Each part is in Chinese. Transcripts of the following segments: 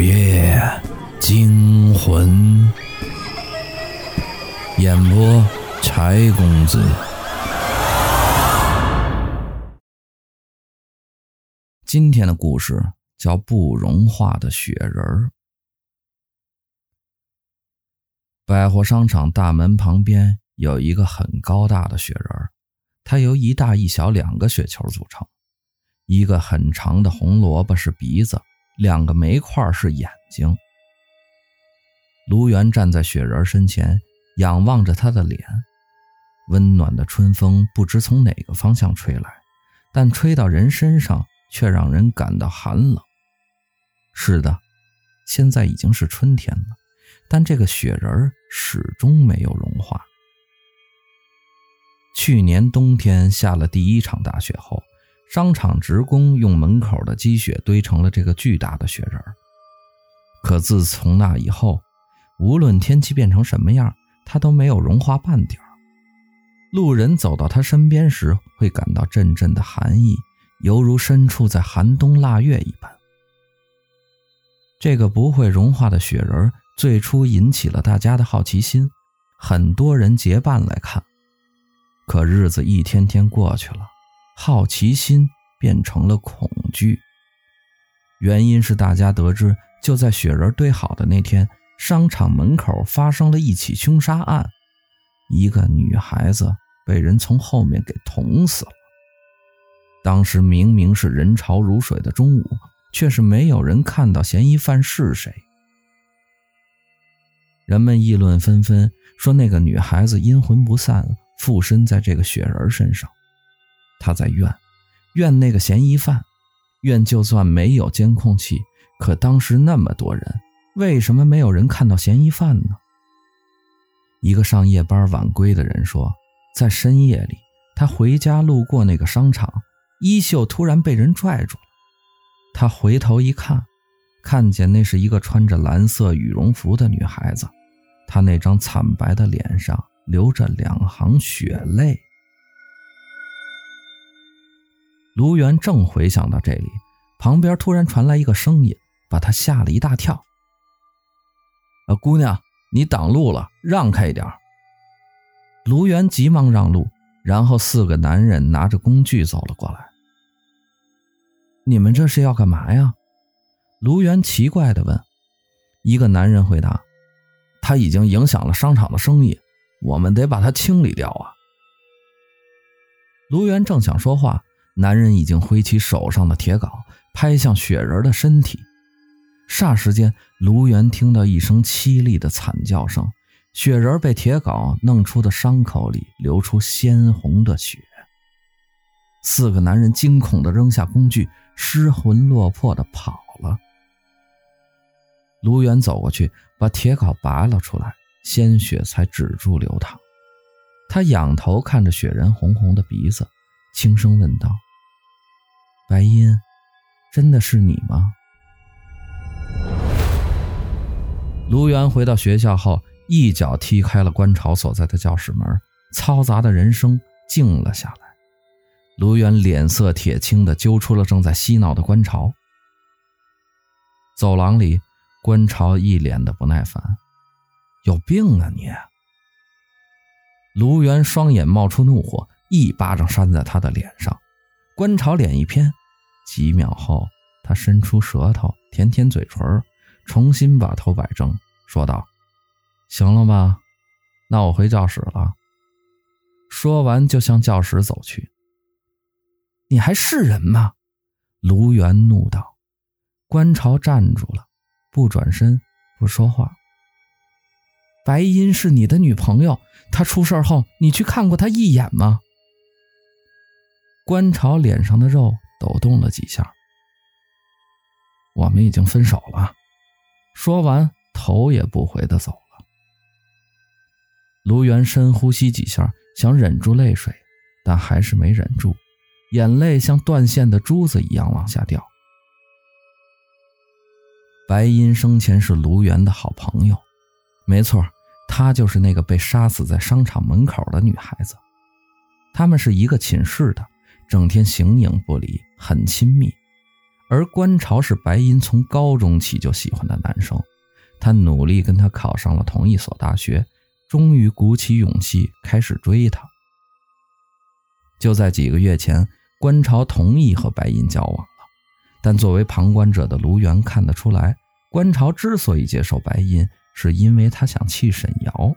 午夜惊魂，演播柴公子。今天的故事叫《不融化的雪人儿》。百货商场大门旁边有一个很高大的雪人儿，它由一大一小两个雪球组成，一个很长的红萝卜是鼻子。两个煤块是眼睛。卢元站在雪人身前，仰望着他的脸。温暖的春风不知从哪个方向吹来，但吹到人身上却让人感到寒冷。是的，现在已经是春天了，但这个雪人始终没有融化。去年冬天下了第一场大雪后，商场职工用门口的积雪堆成了这个巨大的雪人。可自从那以后，无论天气变成什么样，它都没有融化半点儿。路人走到他身边时，会感到阵阵的寒意，犹如身处在寒冬腊月一般。这个不会融化的雪人，最初引起了大家的好奇心，很多人结伴来看。可日子一天天过去了。好奇心变成了恐惧，原因是大家得知，就在雪人堆好的那天，商场门口发生了一起凶杀案，一个女孩子被人从后面给捅死了。当时明明是人潮如水的中午，却是没有人看到嫌疑犯是谁。人们议论纷纷，说那个女孩子阴魂不散，附身在这个雪人身上。他在怨，怨那个嫌疑犯，怨就算没有监控器，可当时那么多人，为什么没有人看到嫌疑犯呢？一个上夜班晚归的人说，在深夜里，他回家路过那个商场，衣袖突然被人拽住了，他回头一看，看见那是一个穿着蓝色羽绒服的女孩子，她那张惨白的脸上流着两行血泪。卢元正回想到这里，旁边突然传来一个声音，把他吓了一大跳。啊，姑娘，你挡路了，让开一点。卢元急忙让路，然后四个男人拿着工具走了过来。你们这是要干嘛呀？卢元奇怪地问。一个男人回答：“他已经影响了商场的生意，我们得把他清理掉啊。”卢元正想说话。男人已经挥起手上的铁镐，拍向雪人的身体。霎时间，卢元听到一声凄厉的惨叫声，雪人被铁镐弄出的伤口里流出鲜红的血。四个男人惊恐地扔下工具，失魂落魄地跑了。卢元走过去，把铁镐拔了出来，鲜血才止住流淌。他仰头看着雪人红红的鼻子，轻声问道。白音，真的是你吗？卢元回到学校后，一脚踢开了观潮所在的教室门，嘈杂的人声静了下来。卢元脸色铁青地揪出了正在嬉闹的观潮。走廊里，观潮一脸的不耐烦：“有病啊你！”卢元双眼冒出怒火，一巴掌扇在他的脸上。观潮脸一偏。几秒后，他伸出舌头舔舔嘴唇，重新把头摆正，说道：“行了吧，那我回教室了。”说完就向教室走去。“你还是人吗？”卢元怒道。观潮站住了，不转身，不说话。“白音是你的女朋友，她出事后，你去看过她一眼吗？”观潮脸上的肉。抖动了几下，我们已经分手了。说完，头也不回地走了。卢源深呼吸几下，想忍住泪水，但还是没忍住，眼泪像断线的珠子一样往下掉。白音生前是卢源的好朋友，没错，她就是那个被杀死在商场门口的女孩子。他们是一个寝室的。整天形影不离，很亲密。而观潮是白银从高中起就喜欢的男生，他努力跟他考上了同一所大学，终于鼓起勇气开始追她。就在几个月前，观潮同意和白银交往了，但作为旁观者的卢源看得出来，观潮之所以接受白银，是因为他想气沈瑶。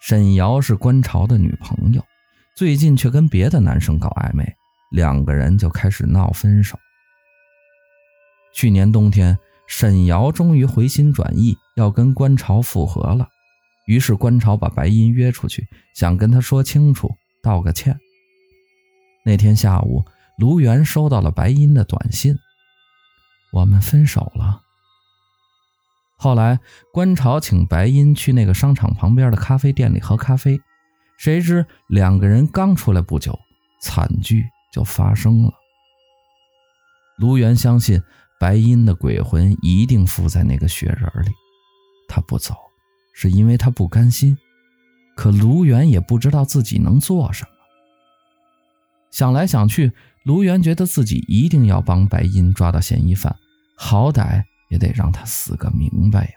沈瑶是观潮的女朋友，最近却跟别的男生搞暧昧，两个人就开始闹分手。去年冬天，沈瑶终于回心转意，要跟观潮复合了。于是观潮把白银约出去，想跟他说清楚，道个歉。那天下午，卢源收到了白银的短信：“我们分手了。”后来，观潮请白银去那个商场旁边的咖啡店里喝咖啡，谁知两个人刚出来不久，惨剧就发生了。卢元相信。白银的鬼魂一定附在那个雪人里，他不走，是因为他不甘心。可卢元也不知道自己能做什么。想来想去，卢元觉得自己一定要帮白银抓到嫌疑犯，好歹也得让他死个明白呀。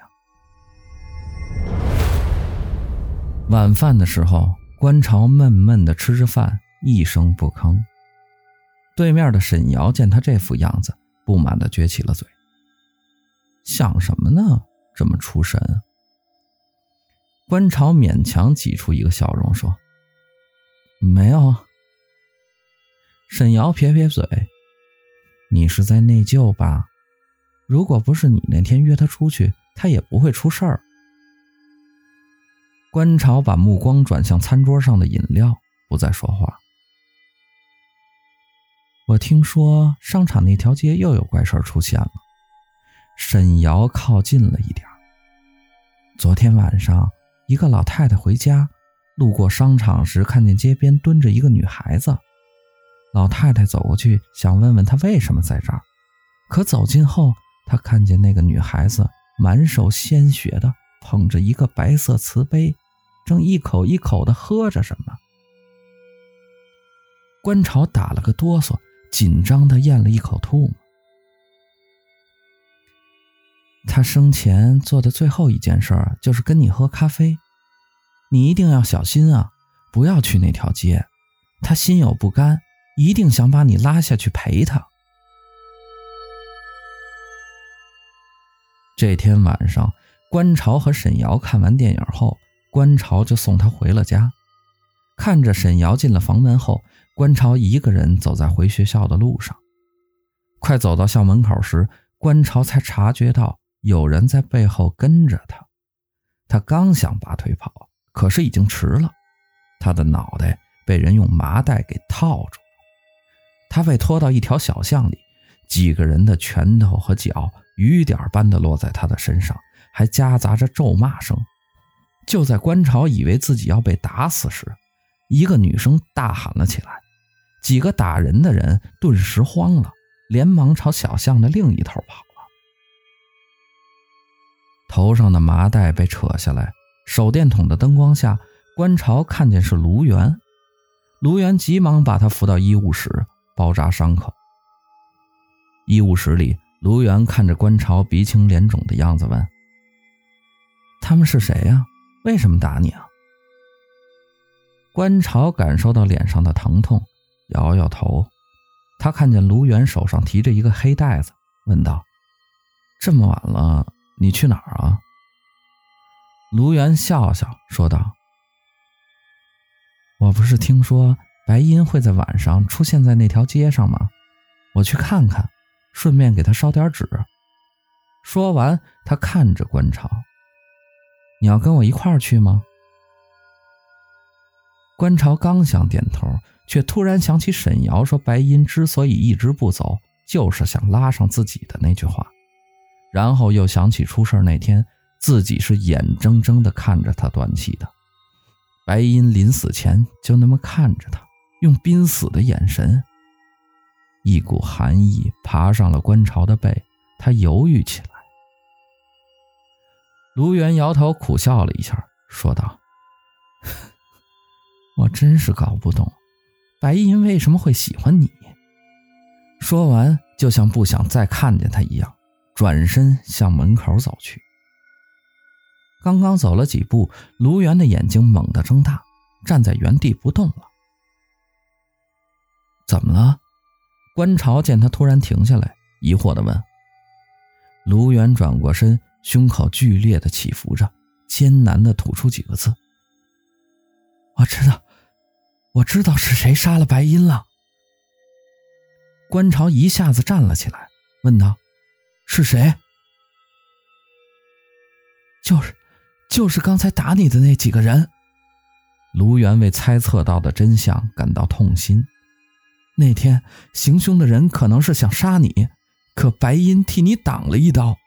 晚饭的时候，观潮闷闷地吃着饭，一声不吭。对面的沈瑶见他这副样子。不满地撅起了嘴，想什么呢？这么出神。观潮勉强挤出一个笑容说：“没有。”沈瑶撇撇嘴：“你是在内疚吧？如果不是你那天约他出去，他也不会出事儿。”观潮把目光转向餐桌上的饮料，不再说话。我听说商场那条街又有怪事出现了。沈瑶靠近了一点。昨天晚上，一个老太太回家，路过商场时看见街边蹲着一个女孩子。老太太走过去想问问她为什么在这儿，可走近后，她看见那个女孩子满手鲜血的捧着一个白色瓷杯，正一口一口的喝着什么。观潮打了个哆嗦。紧张的咽了一口吐沫。他生前做的最后一件事就是跟你喝咖啡，你一定要小心啊，不要去那条街。他心有不甘，一定想把你拉下去陪他。这天晚上，观潮和沈瑶看完电影后，观潮就送她回了家。看着沈瑶进了房门后，观潮一个人走在回学校的路上，快走到校门口时，观潮才察觉到有人在背后跟着他。他刚想拔腿跑，可是已经迟了，他的脑袋被人用麻袋给套住了。他被拖到一条小巷里，几个人的拳头和脚雨点般的落在他的身上，还夹杂着咒骂声。就在观潮以为自己要被打死时，一个女生大喊了起来。几个打人的人顿时慌了，连忙朝小巷的另一头跑了。头上的麻袋被扯下来，手电筒的灯光下，观潮看见是卢元。卢元急忙把他扶到医务室，包扎伤口。医务室里，卢元看着观潮鼻青脸肿的样子，问：“他们是谁呀？为什么打你啊？”观潮感受到脸上的疼痛。摇摇头，他看见卢元手上提着一个黑袋子，问道：“这么晚了，你去哪儿啊？”卢元笑笑说道：“我不是听说白银会在晚上出现在那条街上吗？我去看看，顺便给他烧点纸。”说完，他看着观潮：“你要跟我一块儿去吗？”观潮刚想点头。却突然想起沈瑶说：“白银之所以一直不走，就是想拉上自己的那句话。”然后又想起出事那天，自己是眼睁睁地看着他断气的。白银临死前就那么看着他，用濒死的眼神。一股寒意爬上了观潮的背，他犹豫起来。卢元摇头苦笑了一下，说道：“ 我真是搞不懂。”白银为什么会喜欢你？说完，就像不想再看见他一样，转身向门口走去。刚刚走了几步，卢源的眼睛猛地睁大，站在原地不动了。怎么了？观潮见他突然停下来，疑惑地问。卢源转过身，胸口剧烈地起伏着，艰难地吐出几个字：“我知道，我知道是谁杀了白音了。”观潮一下子站了起来，问道：“是谁？”“就是，就是刚才打你的那几个人。”卢源为猜测到的真相感到痛心。那天行凶的人可能是想杀你，可白音替你挡了一刀。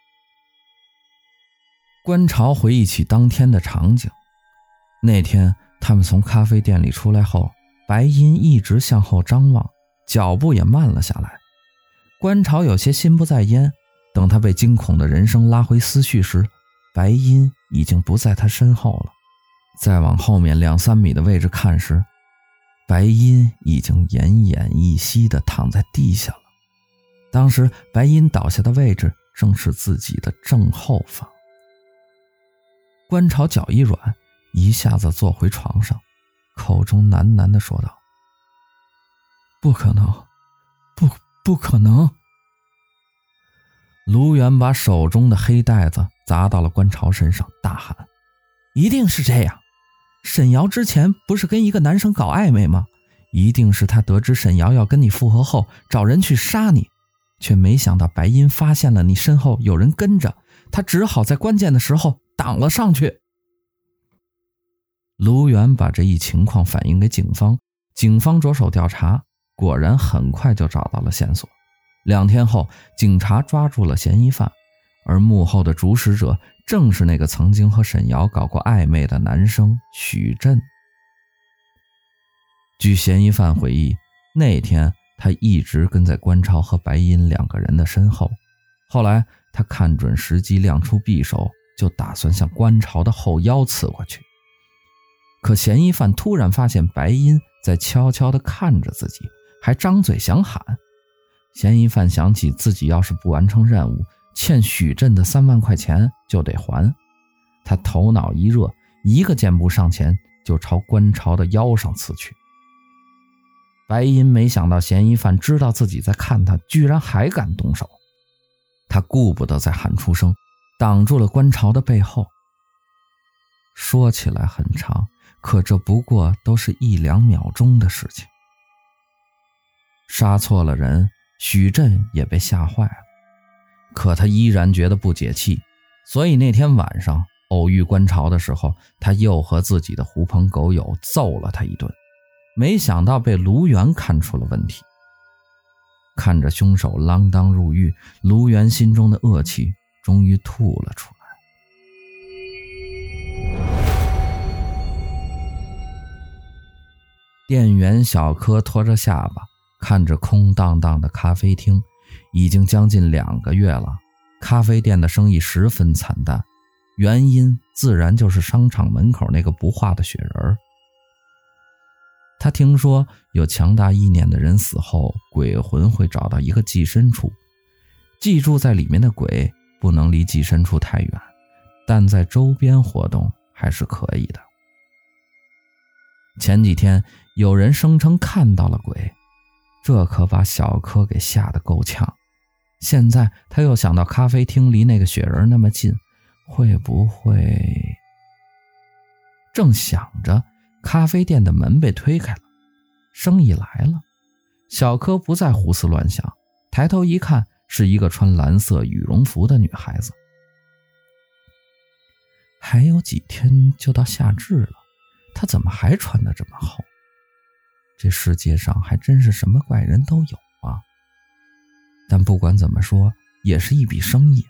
观潮回忆起当天的场景，那天他们从咖啡店里出来后，白音一直向后张望。脚步也慢了下来，观潮有些心不在焉。等他被惊恐的人声拉回思绪时，白音已经不在他身后了。再往后面两三米的位置看时，白音已经奄奄一息地躺在地下了。当时白音倒下的位置正是自己的正后方。观潮脚一软，一下子坐回床上，口中喃喃地说道。不可能，不，不可能！卢源把手中的黑袋子砸到了观潮身上，大喊：“一定是这样！沈瑶之前不是跟一个男生搞暧昧吗？一定是他得知沈瑶要跟你复合后，找人去杀你，却没想到白音发现了你身后有人跟着，他只好在关键的时候挡了上去。”卢源把这一情况反映给警方，警方着手调查。果然很快就找到了线索。两天后，警察抓住了嫌疑犯，而幕后的主使者正是那个曾经和沈瑶搞过暧昧的男生许震。据嫌疑犯回忆，那天他一直跟在关超和白音两个人的身后。后来他看准时机，亮出匕首，就打算向观潮的后腰刺过去。可嫌疑犯突然发现白音在悄悄地看着自己。还张嘴想喊，嫌疑犯想起自己要是不完成任务，欠许震的三万块钱就得还。他头脑一热，一个箭步上前就朝观潮的腰上刺去。白音没想到嫌疑犯知道自己在看他，居然还敢动手，他顾不得再喊出声，挡住了观潮的背后。说起来很长，可这不过都是一两秒钟的事情。杀错了人，许震也被吓坏了，可他依然觉得不解气，所以那天晚上偶遇观潮的时候，他又和自己的狐朋狗友揍了他一顿，没想到被卢源看出了问题。看着凶手锒铛入狱，卢源心中的恶气终于吐了出来。店员小柯拖着下巴。看着空荡荡的咖啡厅，已经将近两个月了，咖啡店的生意十分惨淡，原因自然就是商场门口那个不化的雪人。他听说有强大意念的人死后，鬼魂会找到一个寄生处，寄住在里面的鬼不能离寄生处太远，但在周边活动还是可以的。前几天有人声称看到了鬼。这可把小柯给吓得够呛，现在他又想到咖啡厅离那个雪人那么近，会不会？正想着，咖啡店的门被推开了，生意来了。小柯不再胡思乱想，抬头一看，是一个穿蓝色羽绒服的女孩子。还有几天就到夏至了，她怎么还穿得这么厚？这世界上还真是什么怪人都有啊！但不管怎么说，也是一笔生意。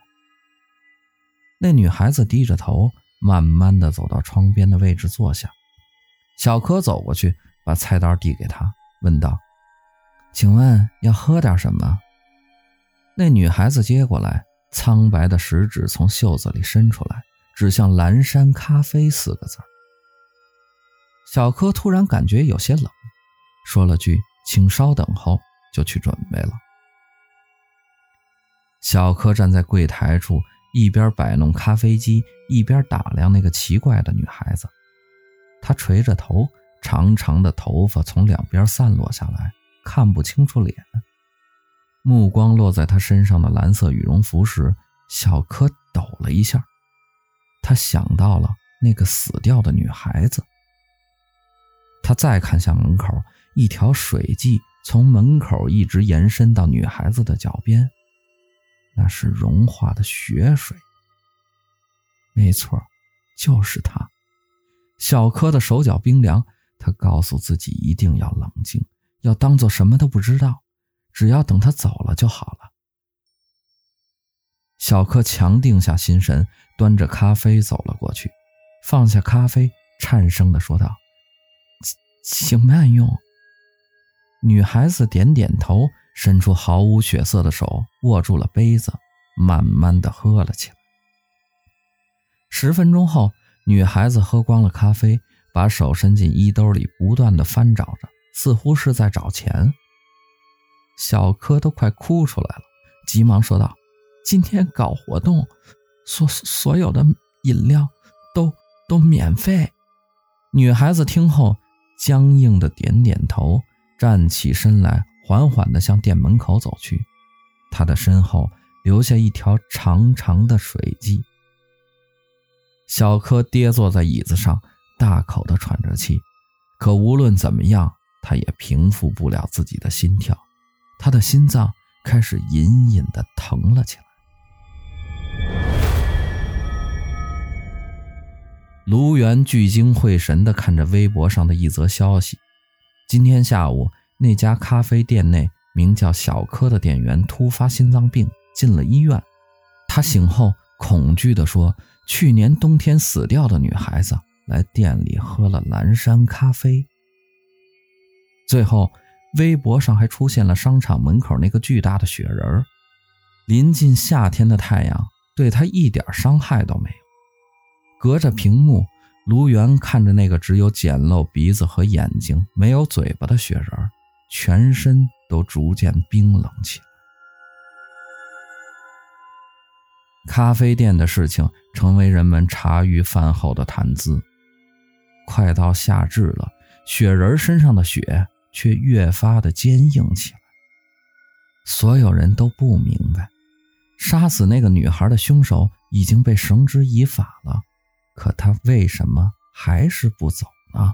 那女孩子低着头，慢慢的走到窗边的位置坐下。小柯走过去，把菜单递给她，问道：“请问要喝点什么？”那女孩子接过来，苍白的食指从袖子里伸出来，指向“蓝山咖啡”四个字。小柯突然感觉有些冷。说了句“请稍等”后，就去准备了。小柯站在柜台处，一边摆弄咖啡机，一边打量那个奇怪的女孩子。他垂着头，长长的头发从两边散落下来，看不清楚脸。目光落在他身上的蓝色羽绒服时，小柯抖了一下。他想到了那个死掉的女孩子。他再看向门口，一条水迹从门口一直延伸到女孩子的脚边。那是融化的雪水。没错，就是他。小柯的手脚冰凉，他告诉自己一定要冷静，要当做什么都不知道，只要等他走了就好了。小柯强定下心神，端着咖啡走了过去，放下咖啡，颤声地说道：“请慢用。”女孩子点点头。伸出毫无血色的手，握住了杯子，慢慢的喝了起来。十分钟后，女孩子喝光了咖啡，把手伸进衣兜里，不断的翻找着，似乎是在找钱。小柯都快哭出来了，急忙说道：“今天搞活动，所所有的饮料都都免费。”女孩子听后，僵硬的点点头，站起身来。缓缓的向店门口走去，他的身后留下一条长长的水迹。小柯跌坐在椅子上，大口的喘着气。可无论怎么样，他也平复不了自己的心跳，他的心脏开始隐隐的疼了起来。卢源聚精会神的看着微博上的一则消息：今天下午。那家咖啡店内名叫小柯的店员突发心脏病，进了医院。他醒后恐惧的说：“去年冬天死掉的女孩子来店里喝了蓝山咖啡。”最后，微博上还出现了商场门口那个巨大的雪人。临近夏天的太阳对他一点伤害都没有。隔着屏幕，卢源看着那个只有简陋鼻子和眼睛、没有嘴巴的雪人。全身都逐渐冰冷起来。咖啡店的事情成为人们茶余饭后的谈资。快到夏至了，雪人身上的雪却越发的坚硬起来。所有人都不明白，杀死那个女孩的凶手已经被绳之以法了，可他为什么还是不走呢？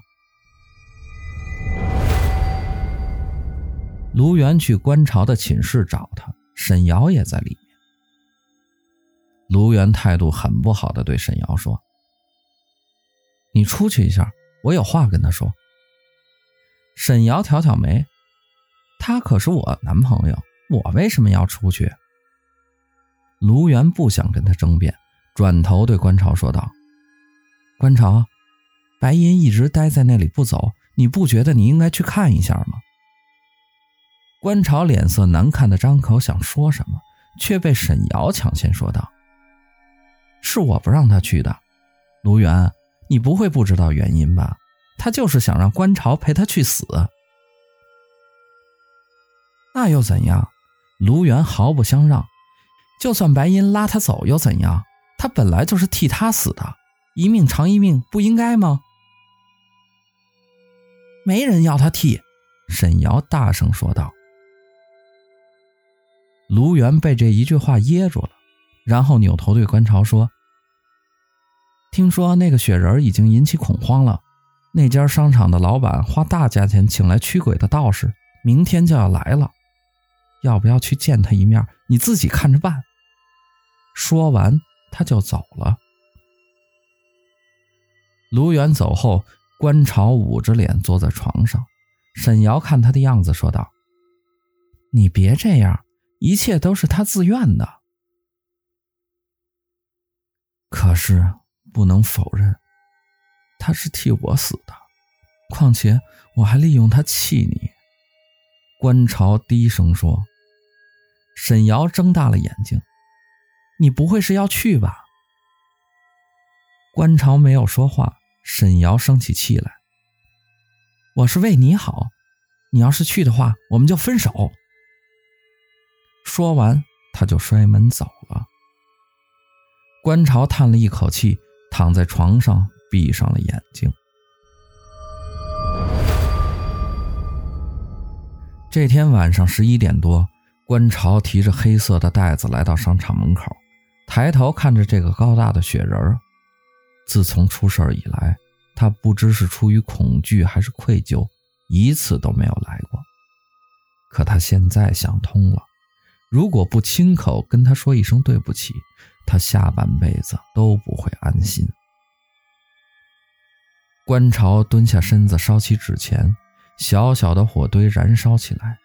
卢源去观潮的寝室找他，沈瑶也在里面。卢源态度很不好的对沈瑶说：“你出去一下，我有话跟他说。”沈瑶挑挑眉：“他可是我男朋友，我为什么要出去？”卢源不想跟他争辩，转头对观潮说道：“观潮，白银一直待在那里不走，你不觉得你应该去看一下吗？”观潮脸色难看的张口想说什么，却被沈瑶抢先说道：“是我不让他去的，卢源，你不会不知道原因吧？他就是想让观潮陪他去死。那又怎样？”卢源毫不相让。就算白银拉他走又怎样？他本来就是替他死的，一命偿一命，不应该吗？没人要他替。沈瑶大声说道。卢源被这一句话噎住了，然后扭头对观潮说：“听说那个雪人已经引起恐慌了，那家商场的老板花大价钱请来驱鬼的道士，明天就要来了，要不要去见他一面？你自己看着办。”说完，他就走了。卢远走后，观潮捂着脸坐在床上，沈瑶看他的样子说道：“你别这样。”一切都是他自愿的，可是不能否认，他是替我死的。况且我还利用他气你。观潮低声说。沈瑶睁大了眼睛：“你不会是要去吧？”观潮没有说话。沈瑶生起气来：“我是为你好，你要是去的话，我们就分手。”说完，他就摔门走。观潮叹了一口气，躺在床上闭上了眼睛。这天晚上十一点多，观潮提着黑色的袋子来到商场门口，抬头看着这个高大的雪人。自从出事以来，他不知是出于恐惧还是愧疚，一次都没有来过。可他现在想通了，如果不亲口跟他说一声对不起，他下半辈子都不会安心。观潮蹲下身子烧起纸钱，小小的火堆燃烧起来。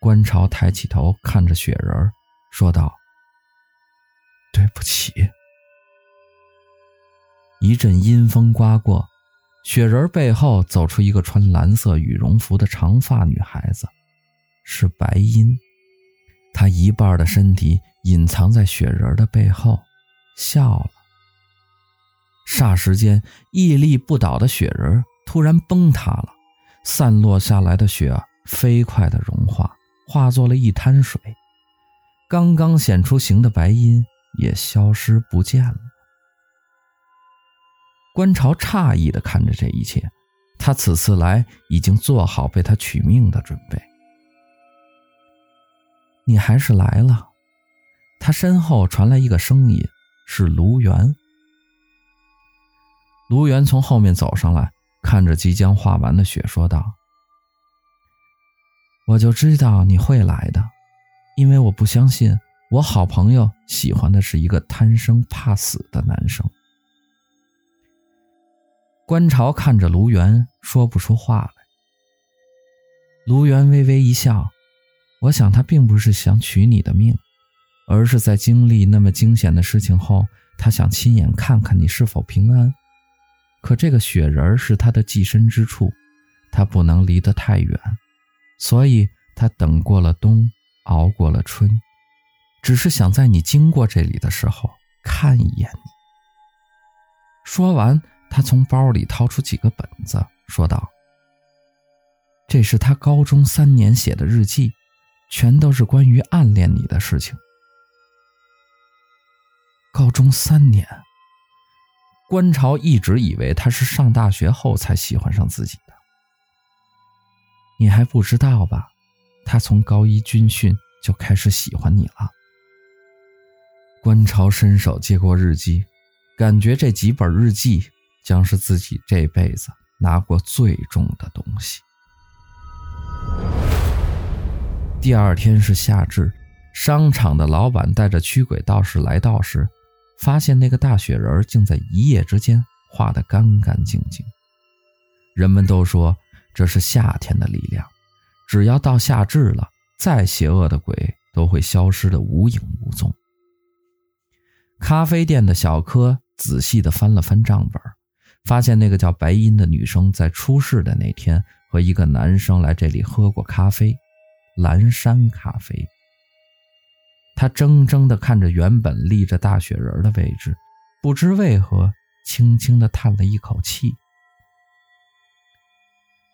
观潮抬起头看着雪人，说道：“对不起。”一阵阴风刮过，雪人背后走出一个穿蓝色羽绒服的长发女孩子，是白音。她一半的身体隐藏在雪人的背后，笑了。霎时间，屹立不倒的雪人突然崩塌了，散落下来的雪飞快地融化，化作了一滩水。刚刚显出形的白音也消失不见了。观潮诧异地看着这一切，他此次来已经做好被他取命的准备。你还是来了。他身后传来一个声音，是卢源。卢源从后面走上来，看着即将化完的雪，说道：“我就知道你会来的，因为我不相信我好朋友喜欢的是一个贪生怕死的男生。”观潮看着卢源，说不出话来。卢源微微一笑，我想他并不是想取你的命，而是在经历那么惊险的事情后，他想亲眼看看你是否平安。可这个雪人是他的寄身之处，他不能离得太远，所以他等过了冬，熬过了春，只是想在你经过这里的时候看一眼你。说完。他从包里掏出几个本子，说道：“这是他高中三年写的日记，全都是关于暗恋你的事情。”高中三年，观潮一直以为他是上大学后才喜欢上自己的。你还不知道吧？他从高一军训就开始喜欢你了。观潮伸手接过日记，感觉这几本日记。将是自己这辈子拿过最重的东西。第二天是夏至，商场的老板带着驱鬼道士来到时，发现那个大雪人竟在一夜之间化得干干净净。人们都说这是夏天的力量，只要到夏至了，再邪恶的鬼都会消失得无影无踪。咖啡店的小柯仔细地翻了翻账本。发现那个叫白音的女生在出事的那天和一个男生来这里喝过咖啡，蓝山咖啡。他怔怔地看着原本立着大雪人的位置，不知为何轻轻地叹了一口气。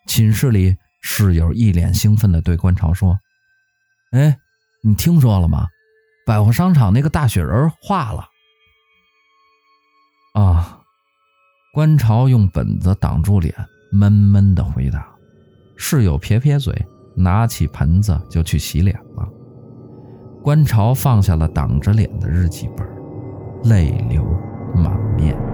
寝室里，室友一脸兴奋地对观潮说：“哎，你听说了吗？百货商场那个大雪人化了。”啊。观潮用本子挡住脸，闷闷地回答。室友撇撇嘴，拿起盆子就去洗脸了。观潮放下了挡着脸的日记本泪流满面。